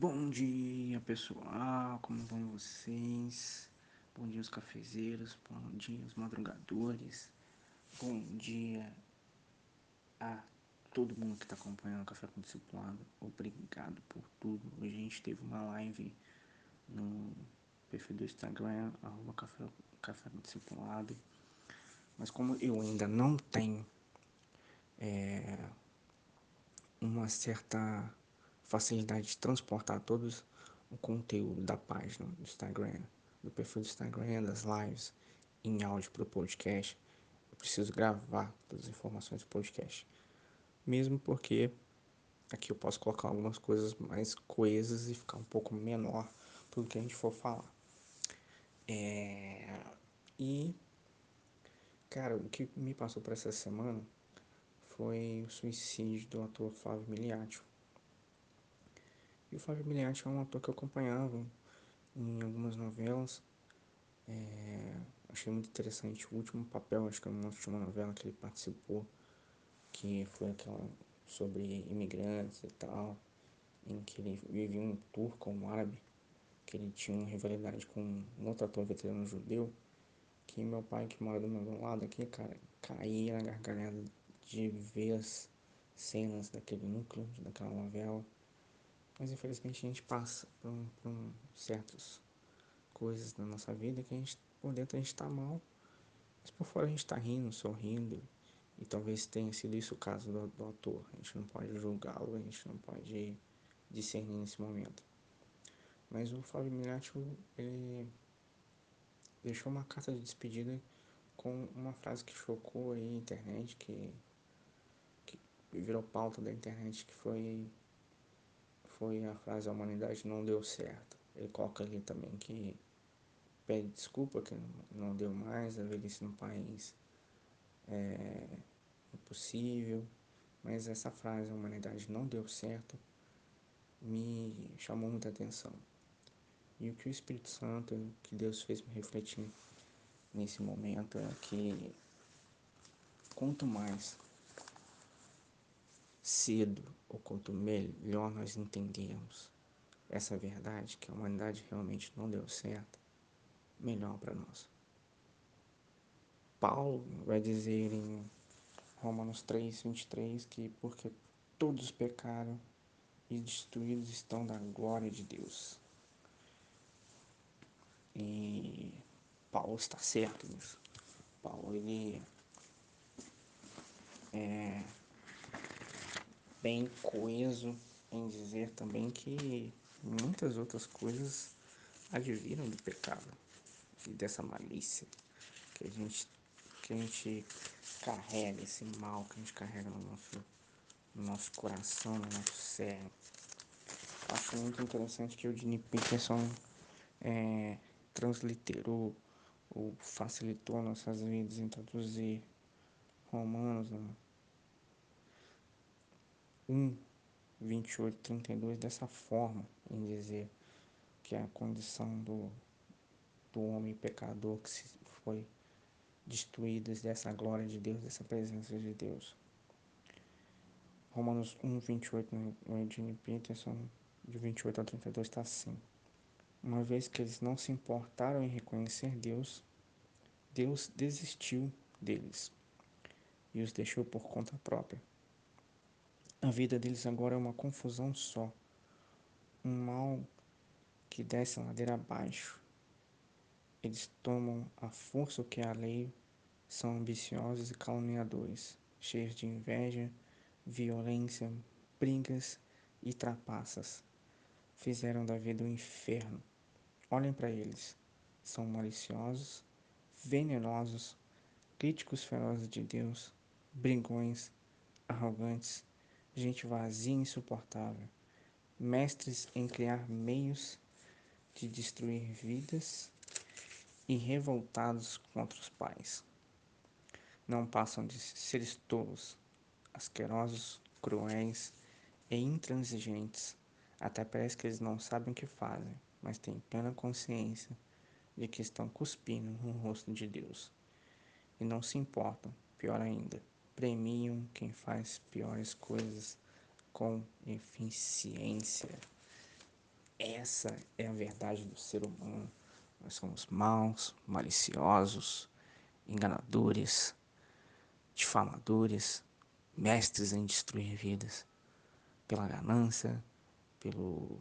Bom dia pessoal, como vão vocês? Bom dia os cafezeiros, bom dia os madrugadores, bom dia a todo mundo que está acompanhando o Café com Discipulado, obrigado por tudo. Hoje a gente teve uma live no perfil do Instagram, arroba Café, Café com Discipulado, mas como eu ainda não tenho é, uma certa facilidade de transportar todos o conteúdo da página do Instagram, do perfil do Instagram, das lives em áudio para o podcast. Eu preciso gravar todas as informações do podcast. Mesmo porque aqui eu posso colocar algumas coisas mais coesas e ficar um pouco menor tudo que a gente for falar. É... E, cara, o que me passou por essa semana foi o suicídio do ator Flávio Miliati. E o Fábio Miliati é um ator que eu acompanhava em algumas novelas. É, achei muito interessante o último papel, acho que é uma última novela que ele participou, que foi aquela sobre imigrantes e tal, em que ele vivia um turco, um árabe, que ele tinha uma rivalidade com um outro ator veterano judeu, que meu pai, que mora do meu lado aqui, cara, caía na gargalhada de ver as cenas daquele núcleo, daquela novela. Mas infelizmente a gente passa por, um, por um, certas coisas na nossa vida que a gente, por dentro a gente está mal, mas por fora a gente está rindo, sorrindo. E talvez tenha sido isso o caso do, do autor. A gente não pode julgá-lo, a gente não pode discernir nesse momento. Mas o Fábio Milati, ele deixou uma carta de despedida com uma frase que chocou aí a internet, que, que virou pauta da internet, que foi foi a frase a humanidade não deu certo. Ele coloca ali também que pede desculpa que não deu mais, a velhice no país é impossível, mas essa frase a humanidade não deu certo me chamou muita atenção. E o que o Espírito Santo, que Deus fez me refletir nesse momento é que quanto mais cedo ou quanto melhor nós entendemos essa verdade, que a humanidade realmente não deu certo, melhor para nós. Paulo vai dizer em Romanos 3, 23 que porque todos pecaram e destruídos estão da glória de Deus. E Paulo está certo nisso. Paulo ele é bem coeso em dizer também que muitas outras coisas adviram do pecado e dessa malícia que a gente que a gente carrega esse mal que a gente carrega no nosso no nosso coração, no nosso cérebro. Acho muito interessante que o Dini Peterson é, transliterou ou facilitou nossas vidas em traduzir Romanos, né? 1, 28, 32 dessa forma, em dizer que é a condição do, do homem pecador que foi destruído dessa glória de Deus, dessa presença de Deus. Romanos 1, 28 no Eugene Peterson, de 28 a 32 está assim. Uma vez que eles não se importaram em reconhecer Deus, Deus desistiu deles e os deixou por conta própria. A vida deles agora é uma confusão só. Um mal que desce a ladeira abaixo. Eles tomam a força que é a lei, são ambiciosos e caluniadores, cheios de inveja, violência, brigas e trapaças. Fizeram da vida um inferno. Olhem para eles. São maliciosos, venenosos, críticos ferozes de Deus, brigões, arrogantes, gente vazia e insuportável, mestres em criar meios de destruir vidas e revoltados contra os pais. Não passam de seres tolos, asquerosos, cruéis e intransigentes. Até parece que eles não sabem o que fazem, mas têm plena consciência de que estão cuspindo no rosto de Deus. E não se importam, pior ainda, premiam quem faz piores coisas com eficiência. essa é a verdade do ser humano. Nós somos maus, maliciosos, enganadores, difamadores, mestres em destruir vidas pela ganância, pelo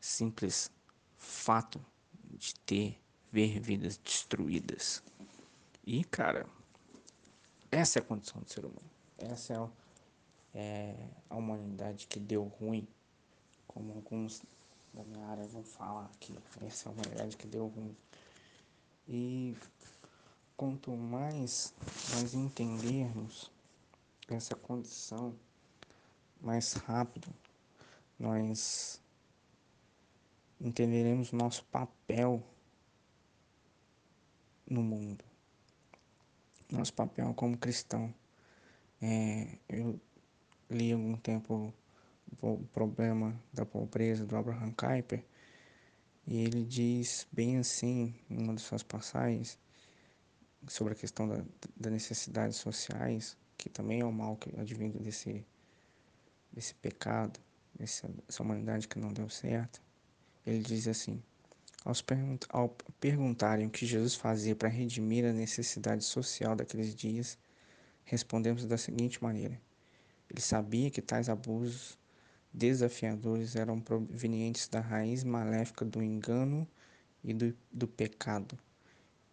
simples fato de ter ver vidas destruídas. E cara, essa é a condição do ser humano. Essa é, é a humanidade que deu ruim, como alguns da minha área vão falar aqui. Essa é a humanidade que deu ruim. E quanto mais nós entendermos essa condição, mais rápido nós entenderemos nosso papel no mundo, nosso papel como cristão. É, eu li algum tempo o problema da pobreza do Abraham Kuyper e ele diz bem assim, em uma de suas passagens, sobre a questão da, das necessidades sociais, que também é o mal que advindo desse, desse pecado, dessa, dessa humanidade que não deu certo. Ele diz assim: ao perguntarem o que Jesus fazia para redimir a necessidade social daqueles dias, respondemos da seguinte maneira: Ele sabia que tais abusos desafiadores eram provenientes da raiz maléfica do engano e do, do pecado.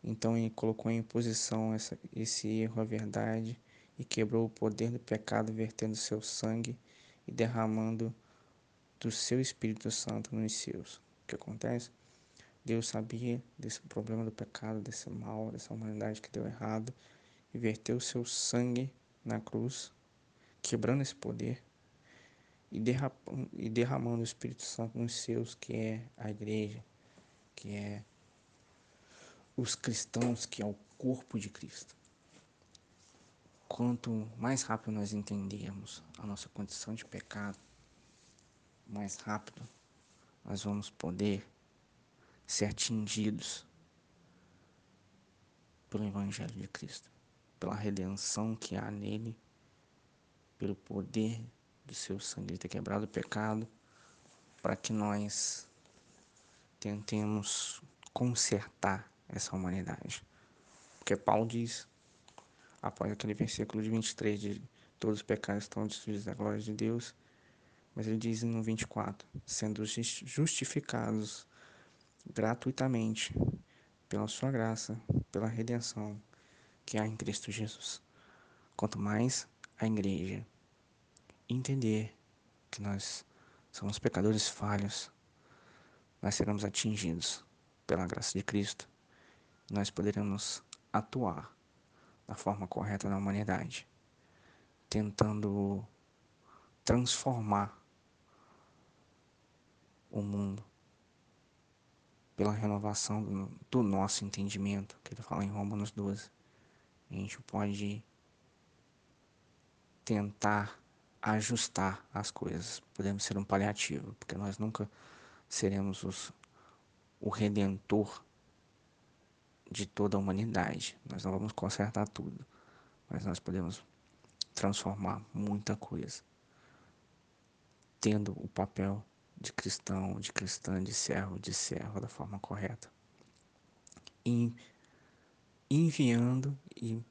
Então ele colocou em posição essa, esse erro à verdade e quebrou o poder do pecado, vertendo seu sangue e derramando do seu Espírito Santo nos seus. O que acontece? Deus sabia desse problema do pecado, desse mal, dessa humanidade que deu errado, e verteu seu sangue na cruz, quebrando esse poder e derramando, e derramando o Espírito Santo nos seus, que é a igreja, que é os cristãos, que é o corpo de Cristo. Quanto mais rápido nós entendermos a nossa condição de pecado, mais rápido nós vamos poder ser atingidos pelo Evangelho de Cristo, pela redenção que há nele, pelo poder do seu sangue de ter quebrado o pecado, para que nós tentemos consertar essa humanidade. Porque Paulo diz, após aquele versículo de 23, de todos os pecados estão destruídos da glória de Deus, mas ele diz no 24, sendo justificados gratuitamente pela sua graça, pela redenção que há em Cristo Jesus. Quanto mais a igreja entender que nós somos pecadores falhos, nós seremos atingidos pela graça de Cristo. Nós poderemos atuar da forma correta na humanidade, tentando transformar o mundo pela renovação do, do nosso entendimento, que ele fala em Romanos 12. A gente pode tentar ajustar as coisas. Podemos ser um paliativo, porque nós nunca seremos os, o redentor de toda a humanidade. Nós não vamos consertar tudo, mas nós podemos transformar muita coisa, tendo o papel de cristão, de cristã, de servo, de serva da forma correta. E enviando e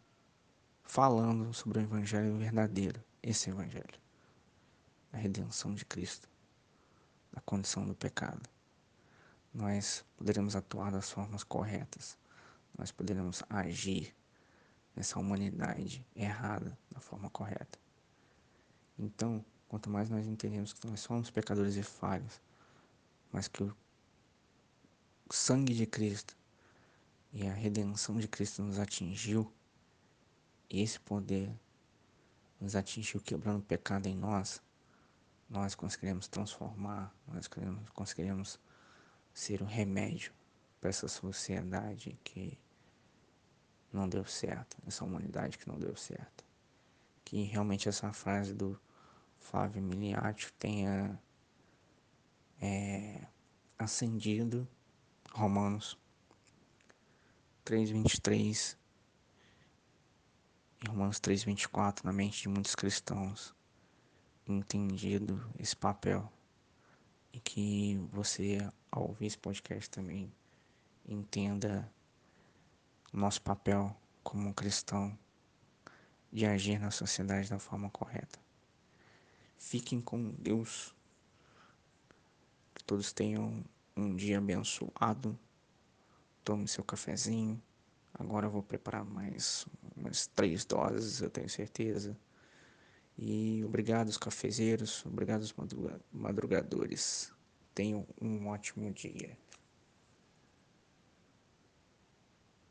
falando sobre o evangelho verdadeiro, esse evangelho, a redenção de Cristo, a condição do pecado. Nós poderemos atuar das formas corretas, nós poderemos agir nessa humanidade errada da forma correta. Então, Quanto mais nós entendemos que nós somos pecadores e falhos, mas que o sangue de Cristo e a redenção de Cristo nos atingiu, e esse poder nos atingiu quebrando o pecado em nós, nós conseguiremos transformar, nós conseguiremos ser o um remédio para essa sociedade que não deu certo, essa humanidade que não deu certo. Que realmente essa frase do Flávio Miliati tenha é, acendido Romanos 3,23 e Romanos 3,24 na mente de muitos cristãos, entendido esse papel e que você, ao ouvir esse podcast também, entenda nosso papel como cristão de agir na sociedade da forma correta. Fiquem com Deus. Que todos tenham um dia abençoado. Tome seu cafezinho. Agora eu vou preparar mais umas três doses, eu tenho certeza. E obrigado os cafezeiros, obrigado os madrugadores. Tenham um ótimo dia.